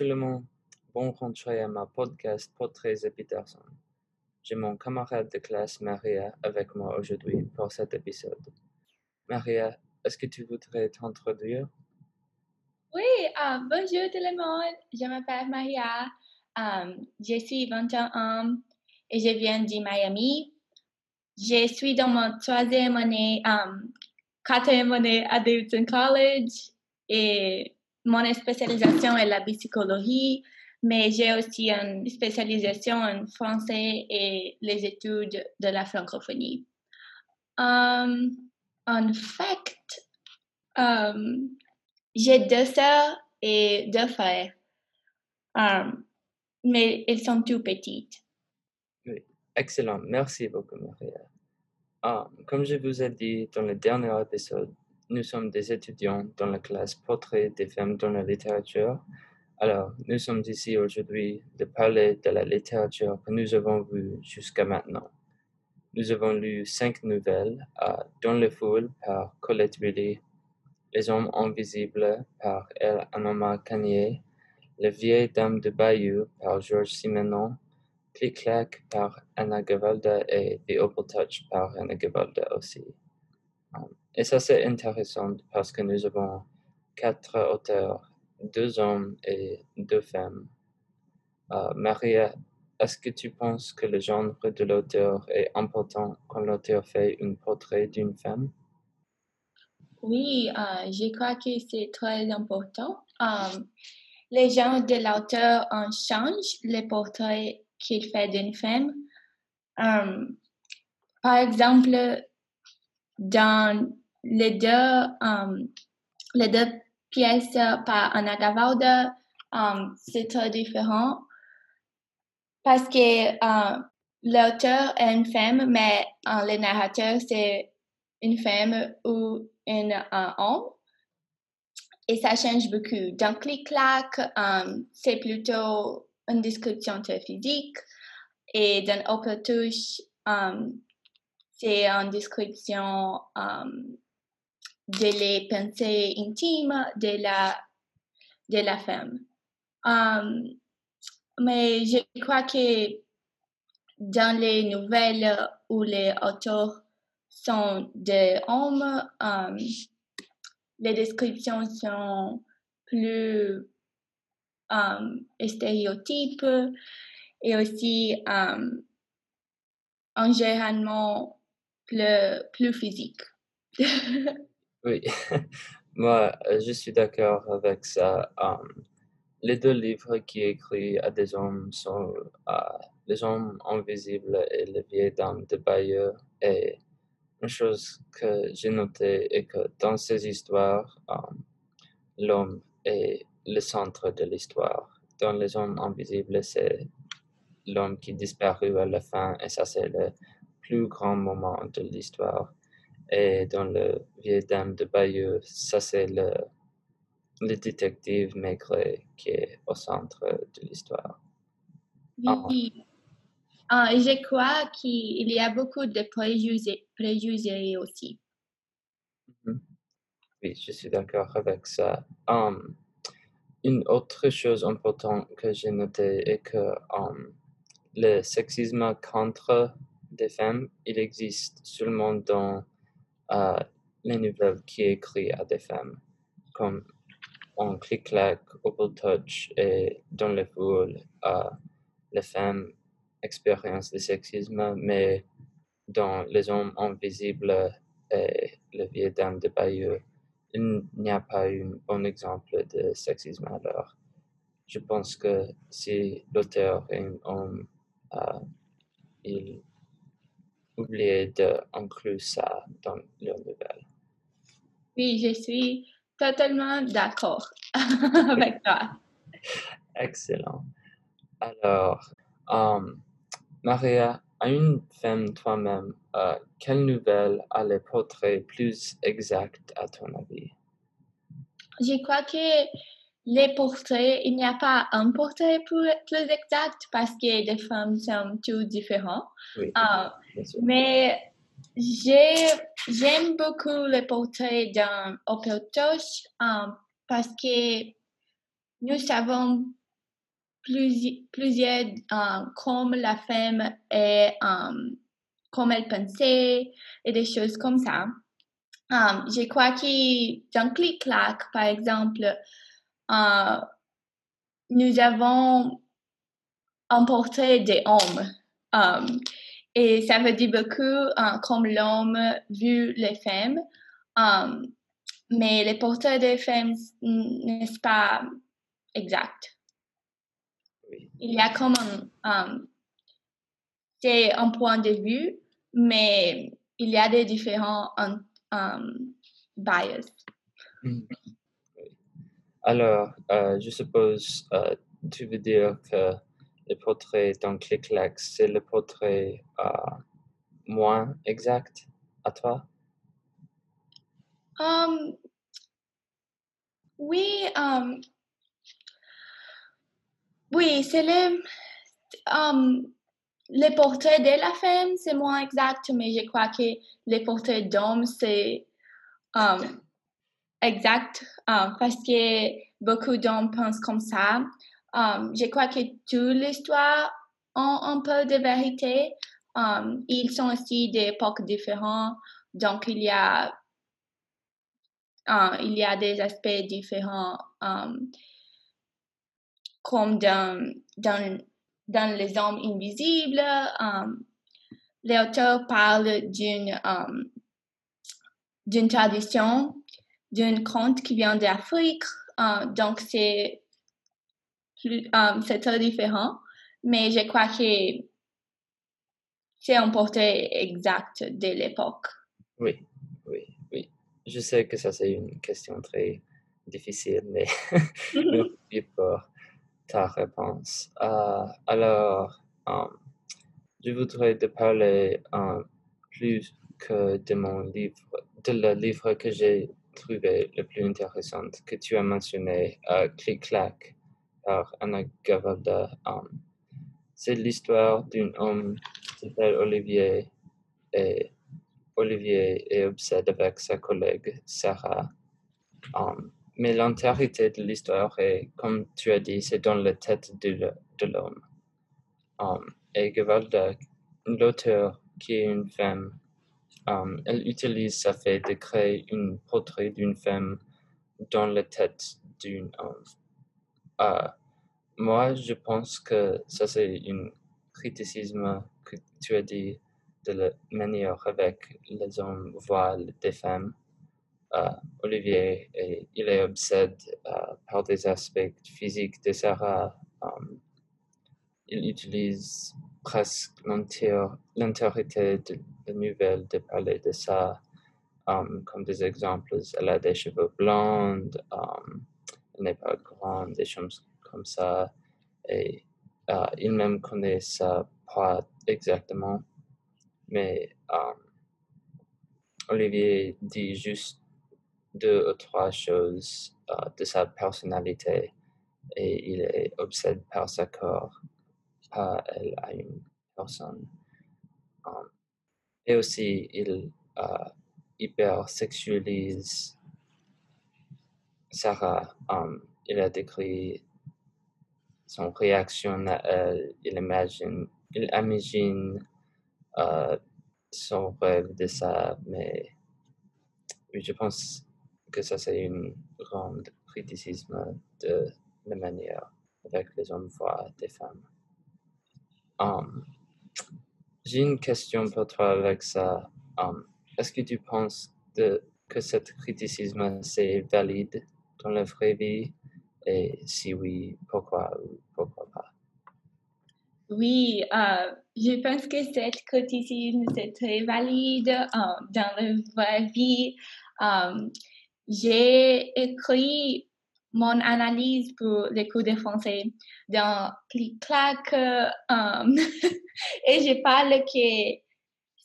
tout le monde, bon rentrée à ma podcast Portraits et Peterson. J'ai mon camarade de classe Maria avec moi aujourd'hui pour cet épisode. Maria, est-ce que tu voudrais t'introduire? Oui, euh, bonjour tout le monde, je m'appelle Maria, euh, je suis 21 ans et je viens de Miami. Je suis dans mon troisième année, euh, quatrième année à Davidson College et mon spécialisation est la psychologie, mais j'ai aussi une spécialisation en français et les études de la francophonie. Um, en fait, um, j'ai deux sœurs et deux frères, um, mais ils sont tout petites. Oui, excellent. Merci beaucoup, Maria. Comme je vous ai dit dans le dernier épisode, nous sommes des étudiants dans la classe Portrait des femmes dans la littérature. Alors, nous sommes ici aujourd'hui de parler de la littérature que nous avons vue jusqu'à maintenant. Nous avons lu cinq nouvelles Dans le foule par Colette Willy, Les hommes invisibles par El Anoma Kanye, Les vieilles dames de Bayou par Georges Simenon, Click-Clack par Anna Gavalda et The Opal Touch par Anna Gavalda aussi. Et ça, c'est intéressant parce que nous avons quatre auteurs, deux hommes et deux femmes. Euh, Maria, est-ce que tu penses que le genre de l'auteur est important quand l'auteur fait un portrait d'une femme? Oui, euh, je crois que c'est très important. Euh, les genres de l'auteur en changent les portraits qu'il fait d'une femme. par exemple, dans les deux, um, les deux pièces par Anna Gavalda, um, c'est très différent parce que uh, l'auteur est une femme, mais uh, le narrateur, c'est une femme ou un homme. Et ça change beaucoup. Dans Click-Clack, um, c'est plutôt une description très physique. Et dans Open Touch, c'est une description de les pensées intimes de la, de la femme. Um, mais je crois que dans les nouvelles où les auteurs sont des hommes, um, les descriptions sont plus um, stéréotypes et aussi en généralement plus, plus physiques. Oui, moi, euh, je suis d'accord avec ça. les deux livres qui écrit à des hommes sont euh, Les hommes invisibles et Les vieilles dames de Bayeux. Et une chose que j'ai notée est que dans ces histoires, l'homme est le centre de l'histoire. Dans Les hommes invisibles, c'est l'homme qui disparaît à la fin et ça, c'est le plus grand moment de l'histoire. Et dans le Vieille Dame de Bayeux, ça c'est le, le détective Maigret qui est au centre de l'histoire. Oui. Ah, je crois qu'il y a beaucoup de préjugés, préjugés aussi. Mm-hmm. Oui, je suis d'accord avec ça. Um, une autre chose importante que j'ai notée est que um, le sexisme contre des femmes, il existe seulement dans les nouvelles qui écrit à des femmes, comme en clic-clac, Opal Touch et dans les foules, les femmes expérience le sexisme, mais dans Les hommes invisibles et Les vieilles dames de Bayeux, il n'y a pas un bon exemple de sexisme alors. Je pense que si l'auteur est un homme, euh, il oublié d'inclure ça dans leur nouvelle. Oui, je suis totalement d'accord avec toi. Excellent. Alors, um, Maria, à une femme toi-même, euh, quelle nouvelle a les portraits plus exacts à ton avis? Je crois que les portraits, il n'y a pas un portrait plus, exact parce que les femmes sont toutes différentes. Ah, mais j'aime beaucoup dans Opel Touch um, parce que nous savons plusieurs, comme la femme et comme elle pensait et des choses comme ça. je crois que dans Click-Clack, par exemple, nous avons un portrait des hommes. Et ça veut dire beaucoup comme l'homme vu les femmes. mais les portraits des femmes n'est pas exact? Il y a comme un, c'est un point de vue, mais il y a des différents bias. Mm. Alors, euh, je suppose, euh, tu veux dire que le portrait dans ClickLex, c'est le portrait euh, moins exact à toi? Um, oui, um, oui, c'est le, um, le portrait de la femme, c'est moins exact, mais je crois que le portrait d'homme, c'est um, exact parce que beaucoup d'hommes pensent comme ça. Um, je crois que toute l'histoire ont un peu de vérité. ils sont aussi d'époques différentes, donc il y a uh, il y a des aspects différents comme dans, dans, dans Les Hommes Invisibles. L'auteur parle d'une d'une tradition d'un conte qui vient d'Afrique. Euh, donc, c'est euh, c'est très différent. Mais je crois que c'est un portrait exact de l'époque. Oui, oui, oui. Je sais que ça, c'est une question très difficile, mais merci pour ta réponse. Euh, alors, je voudrais te parler plus que de mon livre, de le livre que j'ai trouvé le plus intéressant que tu as mentionné, euh, Click-Clack, par Anna Gavalda. Um, c'est l'histoire d'un homme qui s'appelle Olivier et Olivier est obsédé avec sa collègue Sarah. Um, mais l'entièreté de l'histoire est, comme tu as dit, c'est dans la tête de, l'homme. Um, et Gavalda, l'auteur qui est une femme, elle utilise ça fait de créer un portrait d'une femme dans la tête d'un homme. Uh, moi, je pense que ça, c'est un criticisme que tu as dit de la manière avec les hommes voient des femmes. Uh, Olivier, il est obsédé uh, par des aspects physiques de Sarah. Um, il utilise presque l'entièreté de la nouvelle de parler de ça. Um, comme des exemples, elle a des cheveux blondes, n'est pas grande, des choses comme ça. Et uh, il même connaît ça pas exactement. Mais um, Olivier dit juste deux ou trois choses uh, de sa personnalité et il est obsédé par sa corps pas elle à une personne. Um, et aussi, il hypersexualise Sarah. Um, il a décrit son réaction à elle. Il imagine, il imagine uh, son rêve de ça, mais je pense que ça c'est une grande criticisme de la manière avec les hommes voient des femmes. Um, j'ai une question pour toi, Alexa. Um, est-ce que tu penses que cet criticisme c'est valide? Dans la vraie vie? Et si oui, pourquoi ou pourquoi pas? Oui, euh, je pense que cet criticisme c'est très valide euh, dans la vraie vie. Um, j'ai écrit mon analyse pour les cours de français dans Clic-Clac et je parle que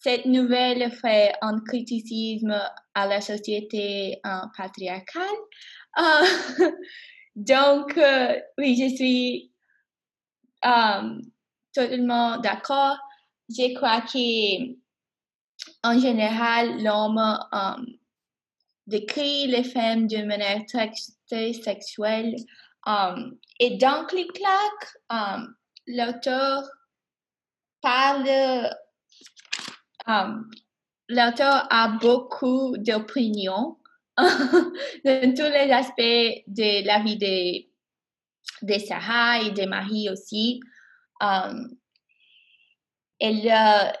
cette nouvelle fait un criticisme à la société patriarcale. Uh, donc, uh, oui, je suis um, totalement d'accord. Je crois que en général, l'homme décrit les femmes d'une manière très, sexuelle. Et dans Clic-Clac, um, l'auteur parle, l'auteur a beaucoup d'opinions dans tous les aspects de la vie des, des Sarah et des maris aussi. Um, elle, euh,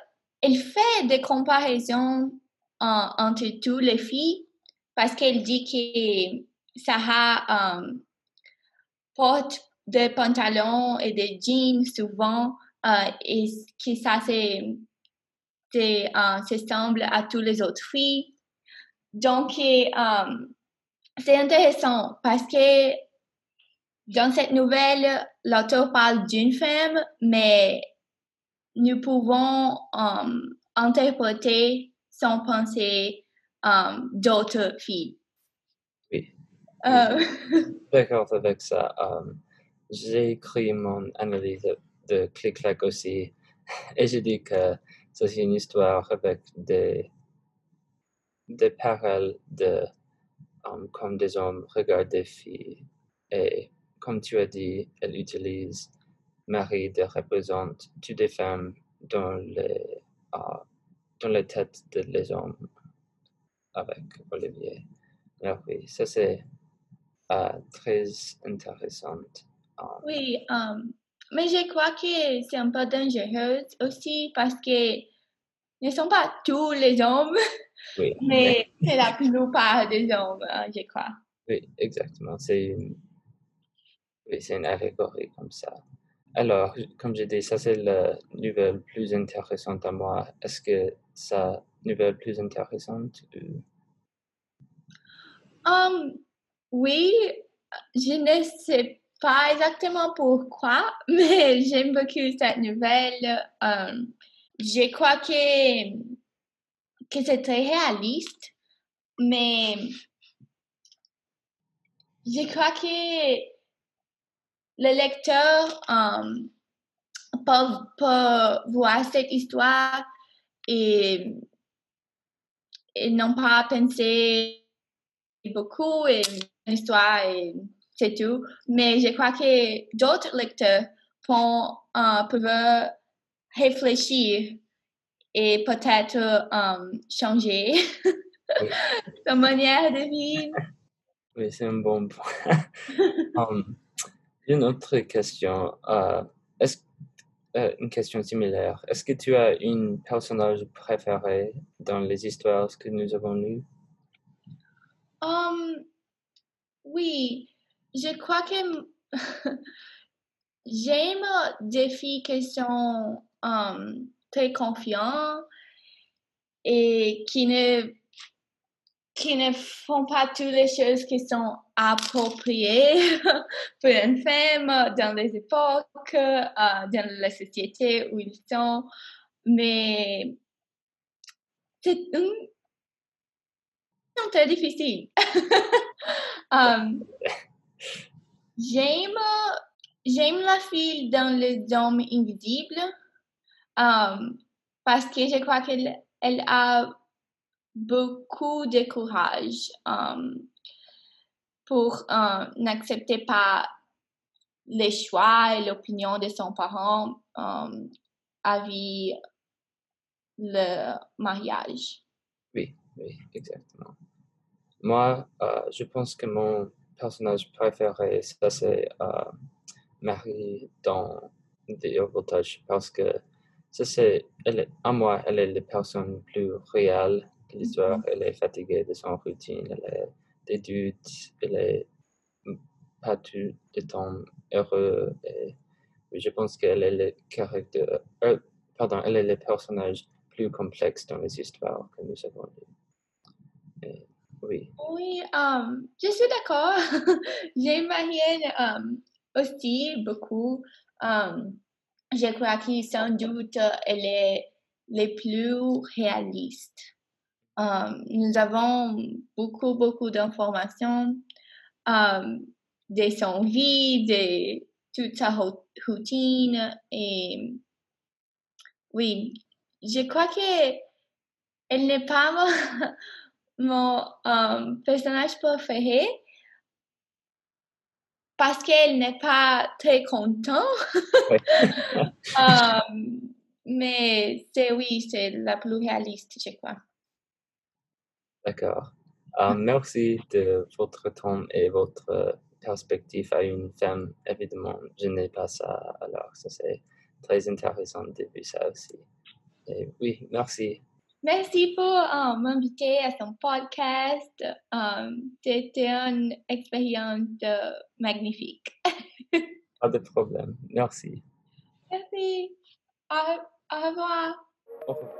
elle fait des comparaisons entre toutes les filles parce qu'elle dit que Sarah um, porte des pantalons et des jeans souvent euh, et que ça c'est euh, semble à toutes les autres filles. Donc, um, c'est intéressant parce que dans cette nouvelle, l'auteur parle d'une femme, mais nous pouvons um, interpréter son pensée um, d'autres filles. Oui. Euh, D'accord avec ça. Um, j'ai écrit mon analyse de, Clic-Clac aussi et j'ai dit que c'est une histoire avec des, des paroles de um, comme des hommes regardent des filles et comme tu as dit, elle utilise Marie de représente toutes les femmes dans les, uh, dans les têtes de les hommes avec Olivier. Alors oui, ça c'est uh, très intéressant. Oui, mais je crois que c'est un peu dangereux aussi parce que ne sont pas tous les hommes, oui, mais c'est la plupart des hommes, euh, je crois. oui, exactement. C'est une, oui, une allégorie comme ça. Alors, comme j'ai dit, ça c'est la nouvelle plus intéressante à moi. Est-ce que ça nouvelle plus intéressante? ou- Um, oui, je ne sais pas exactement pourquoi, mais j'aime beaucoup cette nouvelle. Um, je crois que, c'est très réaliste, mais je crois que le lecteur um, peut, voir cette histoire et, et non pas penser beaucoup et l'histoire et c'est tout. Mais je crois que d'autres lecteurs vont, euh, peuvent réfléchir et peut-être um, changer sa manière de vivre. Oui, c'est un bon point. Um, une autre question. euh, est-ce, euh, une question similaire. Est-ce que tu as un personnage préféré dans les histoires que nous avons lues? Um, oui, je crois que j'aime des filles qui sont um, très confiantes et qui ne, qui ne font pas toutes les choses qui sont appropriées pour une femme dans les époques, euh, dans la société où ils sont. Mais c'est une très difficile. Um, j'aime, j'aime la fille dans les hommes invisibles um, parce que je crois qu'elle elle a beaucoup de courage um, pour euh, n'accepter pas les choix et l'opinion de son parent um, avec le mariage. Oui, oui, exactement. Moi, euh, je pense que mon personnage préféré, ça c'est euh, Marie dans The Voltage parce que ça c'est, elle à moi, elle est la personne plus réelle de l'histoire. Elle est fatiguée de son routine, elle est des doutes, elle est pas tout le temps heureux. Et je pense qu'elle est le caractère, euh, pardon, elle est le personnage plus complexe dans les histoires que nous avons lues. Oui, Oui, um, je suis d'accord. J'aime Marianne um, aussi beaucoup. Um, je crois que sans doute elle est plus réaliste. Um, nous avons beaucoup, beaucoup d'informations um, de son vie, de toute sa ro- routine. Et oui, je crois que elle n'est pas mon, mon um, personnage préféré, parce qu'elle n'est pas très contente. mais c'est oui, c'est la plus réaliste, je crois. D'accord. Euh, merci de votre temps et votre perspective à une femme. Évidemment, je n'ai pas ça, alors ça c'est très intéressant de voir ça aussi. Et oui, merci. Merci pour euh, m'inviter à son podcast. Euh, c'était une expérience magnifique. Pas de problème. Merci. Merci. Au, au revoir. Au revoir.